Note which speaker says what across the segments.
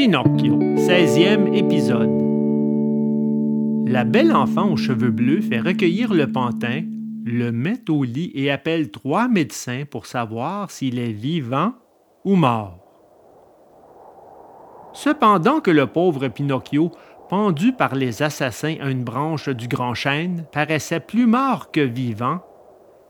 Speaker 1: Pinocchio, 16e épisode. La belle enfant aux cheveux bleus fait recueillir le pantin, le met au lit et appelle trois médecins pour savoir s'il est vivant ou mort. Cependant que le pauvre Pinocchio, pendu par les assassins à une branche du grand chêne, paraissait plus mort que vivant,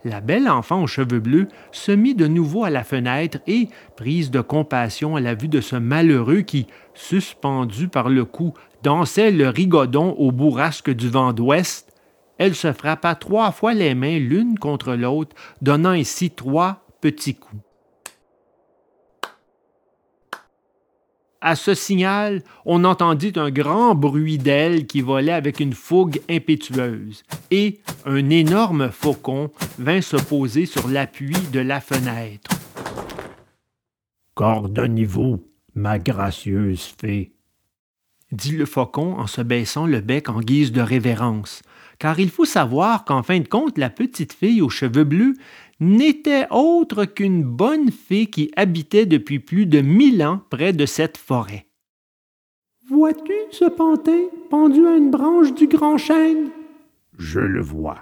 Speaker 1: la belle enfant aux cheveux bleus se mit de nouveau à la fenêtre et, prise de compassion à la vue de ce malheureux qui, suspendu par le cou, dansait le rigodon au bourrasque du vent d'ouest, elle se frappa trois fois les mains l'une contre l'autre, donnant ainsi trois petits coups. À ce signal, on entendit un grand bruit d'ailes qui volaient avec une fougue impétueuse, et un énorme faucon vint se poser sur l'appui de la fenêtre.
Speaker 2: Qu'ordonnez-vous, ma gracieuse fée
Speaker 1: dit le faucon en se baissant le bec en guise de révérence, car il faut savoir qu'en fin de compte, la petite fille aux cheveux bleus n'était autre qu'une bonne fée qui habitait depuis plus de mille ans près de cette forêt.
Speaker 3: Vois-tu ce pantin pendu à une branche du grand chêne?
Speaker 2: Je le vois.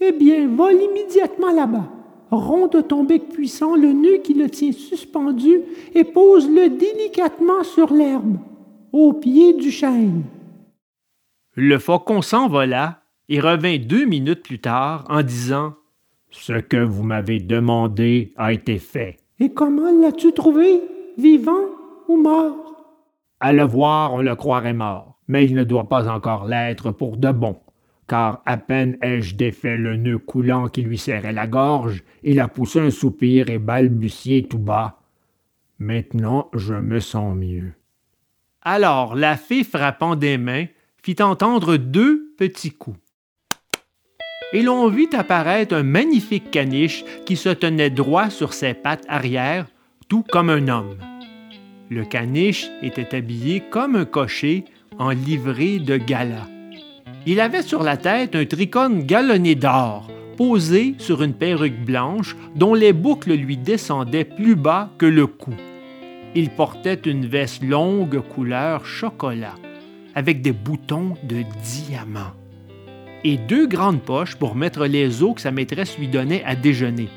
Speaker 3: Eh bien, vole immédiatement là-bas. Romps de ton bec puissant le nœud qui le tient suspendu et pose-le délicatement sur l'herbe, au pied du chêne.
Speaker 1: Le faucon s'envola et revint deux minutes plus tard en disant
Speaker 2: Ce que vous m'avez demandé a été fait.
Speaker 3: Et comment l'as-tu trouvé? Vivant ou mort?
Speaker 2: À le voir, on le croirait mort, mais il ne doit pas encore l'être pour de bon, car à peine ai-je défait le nœud coulant qui lui serrait la gorge, il a poussé un soupir et balbutié tout bas. Maintenant, je me sens mieux.
Speaker 1: Alors la fée frappant des mains fit entendre deux petits coups. Et l'on vit apparaître un magnifique caniche qui se tenait droit sur ses pattes arrière, tout comme un homme. Le caniche était habillé comme un cocher en livrée de gala. Il avait sur la tête un tricorne galonné d'or, posé sur une perruque blanche dont les boucles lui descendaient plus bas que le cou. Il portait une veste longue couleur chocolat, avec des boutons de diamants, et deux grandes poches pour mettre les os que sa maîtresse lui donnait à déjeuner.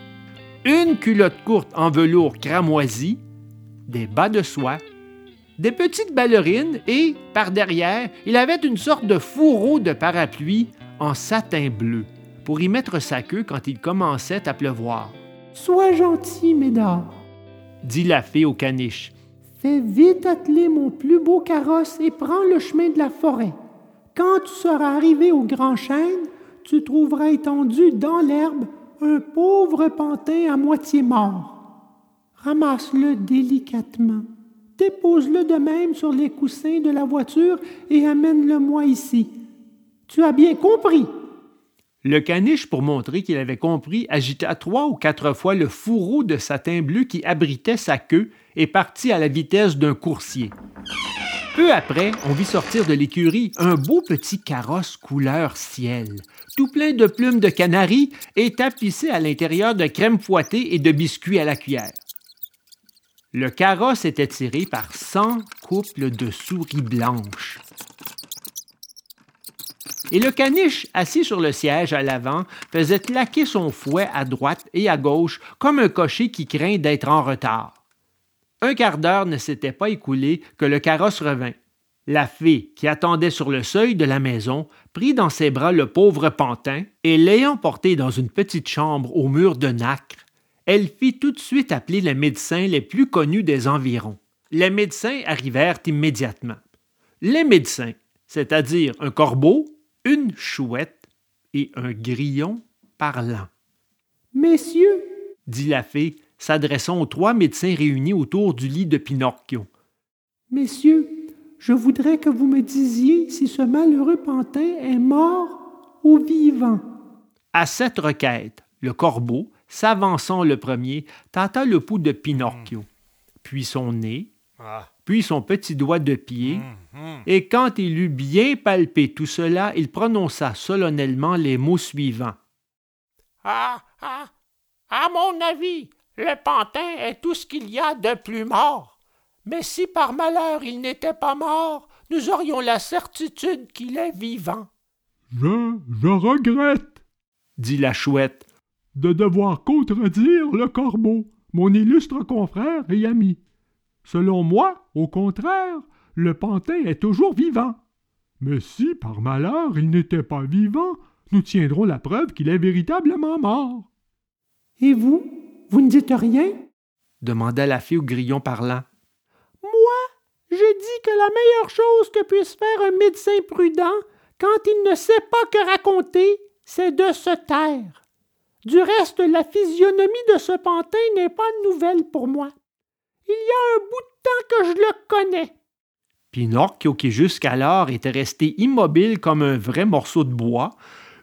Speaker 1: Une culotte courte en velours cramoisi, des bas de soie, des petites ballerines et, par derrière, il avait une sorte de fourreau de parapluie en satin bleu pour y mettre sa queue quand il commençait à pleuvoir.
Speaker 3: Sois gentil, Médard,
Speaker 1: dit la fée au caniche.
Speaker 3: Fais vite atteler mon plus beau carrosse et prends le chemin de la forêt. Quand tu seras arrivé au grand chêne, tu trouveras étendu dans l'herbe un pauvre pantin à moitié mort. Ramasse-le délicatement. Dépose-le de même sur les coussins de la voiture et amène-le-moi ici. Tu as bien compris.
Speaker 1: Le caniche, pour montrer qu'il avait compris, agita trois ou quatre fois le fourreau de satin bleu qui abritait sa queue et partit à la vitesse d'un coursier. Peu après, on vit sortir de l'écurie un beau petit carrosse couleur ciel, tout plein de plumes de canaris et tapissé à l'intérieur de crème fouettée et de biscuits à la cuillère. Le carrosse était tiré par cent couples de souris blanches. Et le caniche, assis sur le siège à l'avant, faisait claquer son fouet à droite et à gauche comme un cocher qui craint d'être en retard. Un quart d'heure ne s'était pas écoulé que le carrosse revint. La fée, qui attendait sur le seuil de la maison, prit dans ses bras le pauvre pantin et l'ayant porté dans une petite chambre au mur de nacre, elle fit tout de suite appeler les médecins les plus connus des environs. Les médecins arrivèrent immédiatement. Les médecins, c'est-à-dire un corbeau, une chouette et un grillon parlant.
Speaker 3: Messieurs,
Speaker 1: dit la fée, s'adressant aux trois médecins réunis autour du lit de Pinocchio.
Speaker 3: Messieurs, je voudrais que vous me disiez si ce malheureux pantin est mort ou vivant.
Speaker 1: À cette requête, le corbeau, s'avançant le premier, tâta le pouls de Pinocchio, puis son nez, puis son petit doigt de pied, et quand il eut bien palpé tout cela, il prononça solennellement les mots suivants.
Speaker 4: Ah, ah, à mon avis, le pantin est tout ce qu'il y a de plus mort. Mais si par malheur il n'était pas mort, nous aurions la certitude qu'il est vivant.
Speaker 5: Je, je regrette,
Speaker 1: dit la chouette,
Speaker 5: de devoir contredire le corbeau, mon illustre confrère et ami. Selon moi, au contraire, le pantin est toujours vivant. Mais si par malheur il n'était pas vivant, nous tiendrons la preuve qu'il est véritablement mort.
Speaker 3: Et vous, vous ne dites rien?
Speaker 1: demanda la fée au grillon parlant.
Speaker 3: Moi, je dis que la meilleure chose que puisse faire un médecin prudent quand il ne sait pas que raconter, c'est de se taire. Du reste, la physionomie de ce pantin n'est pas nouvelle pour moi. Il y a un bout de temps que je le connais.
Speaker 1: Pinocchio, qui jusqu'alors était resté immobile comme un vrai morceau de bois,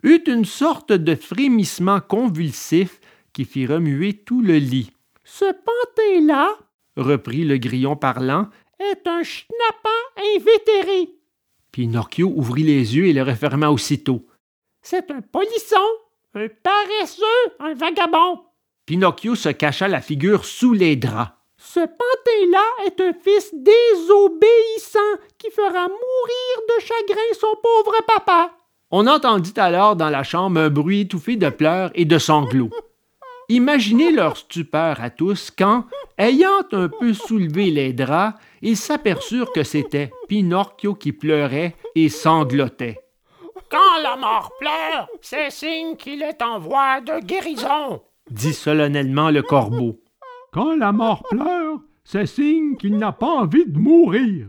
Speaker 1: eut une sorte de frémissement convulsif qui fit remuer tout le lit.
Speaker 3: Ce pantin-là,
Speaker 1: reprit le grillon parlant,
Speaker 3: est un schnappant invétéré.
Speaker 1: Pinocchio ouvrit les yeux et les referma aussitôt.
Speaker 3: C'est un polisson, un paresseux, un vagabond.
Speaker 1: Pinocchio se cacha la figure sous les draps.
Speaker 3: Ce pantin-là est un fils désobéissant qui fera mourir de chagrin son pauvre papa.
Speaker 1: On entendit alors dans la chambre un bruit étouffé de pleurs et de sanglots. Imaginez leur stupeur à tous quand, ayant un peu soulevé les draps, ils s'aperçurent que c'était Pinocchio qui pleurait et sanglotait.
Speaker 4: Quand la mort pleure, c'est signe qu'il est en voie de guérison,
Speaker 1: dit solennellement le corbeau.
Speaker 5: Quand la mort pleure, c'est signe qu'il n'a pas envie de mourir.